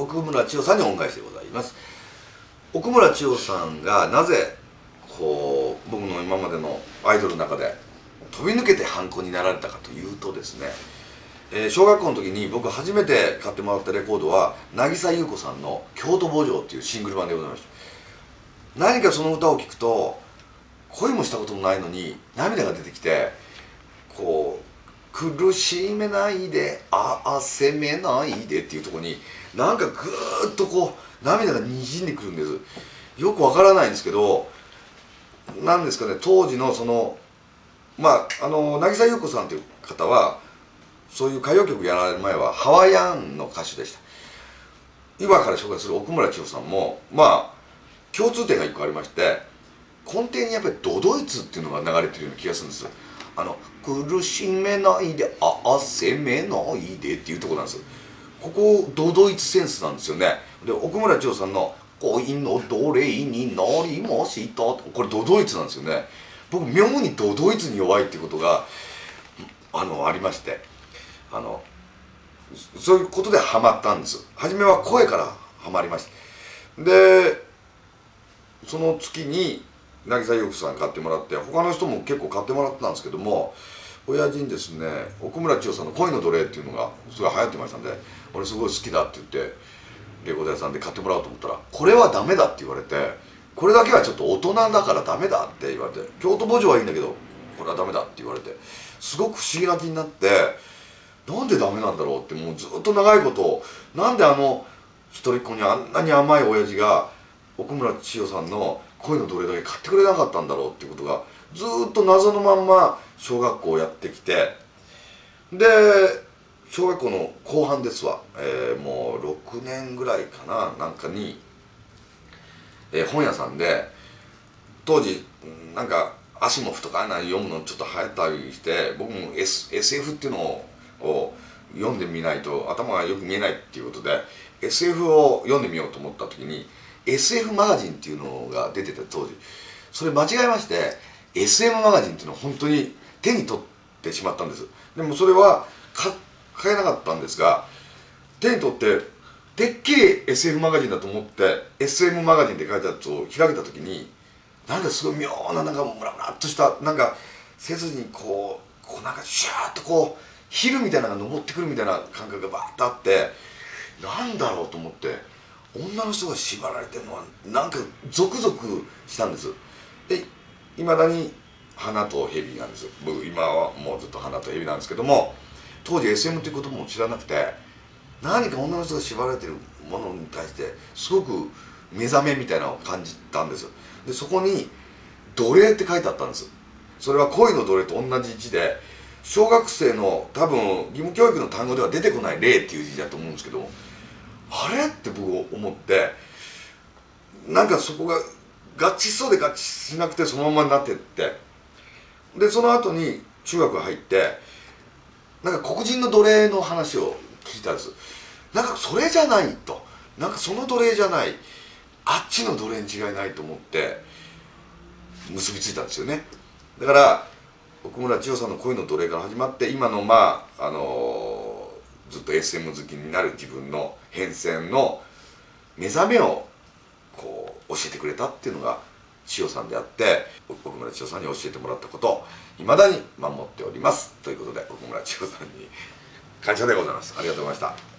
奥村千代さんに恩返しでございます。奥村千代さんがなぜこう僕の今までのアイドルの中で飛び抜けてハンコになられたかというとですね、えー小学校の時に僕初めて買ってもらったレコードは渚優子さんの「京都墓場」っていうシングル版でございました。何かその歌を聴くと恋もしたこともないのに涙が出てきてこう苦しめないでああ責めないでっていうとこになんかぐーっとこう涙がにじんでくるんです。よくわからないんですけどなんですかね当時のそのまああの渚優子さんという方はそういう歌謡曲やられる前はハワイアンの歌手でした。今から紹介する奥村千代さんもまあ共通点が一個ありまして根底にやっぱりドドイツっていうのが流れてるような気がするんです。あの苦しめないでああ責めないでっていうとこなんですここドドイツセンスなんですよね。で奥村千代さんの「恋の奴隷になりました」これドドイツなんですよね。僕妙にドドイツに弱いっていうことがあのありまして。あのそういうことでハマったんです。初めは声からハマりました。でその月に渚優子さん買ってもらって他の人も結構買ってもらってたんですけども親父にですね奥村千代さんの「恋の奴隷」っていうのがすごい流行ってましたんで俺すごい好きだって言ってレコード屋さんで買ってもらおうと思ったら「これはダメだ」って言われて「これだけはちょっと大人だからダメだ」って言われて「京都墓場はいいんだけどこれはダメだ」って言われてすごく不思議な気になってなんでダメなんだろうってもうずっと長いことなんであの一人っ子にあんなに甘い親父が奥村千代さんの恋の奴隷だけ買ってくれなかったんだろうっていうことがずっと謎のまんま小学校をやってきてで小学校の後半ですわ、えーもう6年ぐらいかななんかに、えー本屋さんで当時なんかアシモフとかああいうの読むのちょっと流行ったりして僕も、S、SF っていうのを読んでみないと頭がよく見えないっていうことで SF を読んでみようと思った時に SF マガジンっていうのが出てて当時。それ間違えまして SM マガジンっていうのを本当に手に取ってしまったんです。でもそれは買えなかったんですが手に取っててっきり SF マガジンだと思って SM マガジンって書いてあるやつを開けた時になんかすごい妙ななんかムラムラっとしたなんか背筋にこうこうなんかシューッとこうヒルみたいなのが登ってくるみたいな感覚がバーッとあってなんだろうと思って女の人が縛られてるのはなんかゾクゾクしたんです。でいまだに花と蛇なんです。僕今はもうずっと花と蛇なんですけども当時 SM っていうことも知らなくて何か女の人が縛られてるものに対してすごく目覚めみたいなのを感じたんです。でそこに「奴隷」って書いてあったんです。それは恋の奴隷と同じ字で小学生の多分義務教育の単語では出てこない「霊」っていう字だと思うんですけどもあれ？って僕思ってなんかそこが合致しそうで合致しなくてそのままになってって。でその後に中学入ってなんか黒人の奴隷の話を聞いたんです。なんかそれじゃないと。なんかその奴隷じゃない。あっちの奴隷に違いないと思って結びついたんですよね。だから奥村千代さんの恋の奴隷から始まって今のまああのずっと SM 好きになる自分の変遷の目覚めをこう教えてくれたっていうのが千代さんであって奥村千代さんに教えてもらったことをいまだに守っております。ということで奥村千代さんに感謝でございます。ありがとうございました。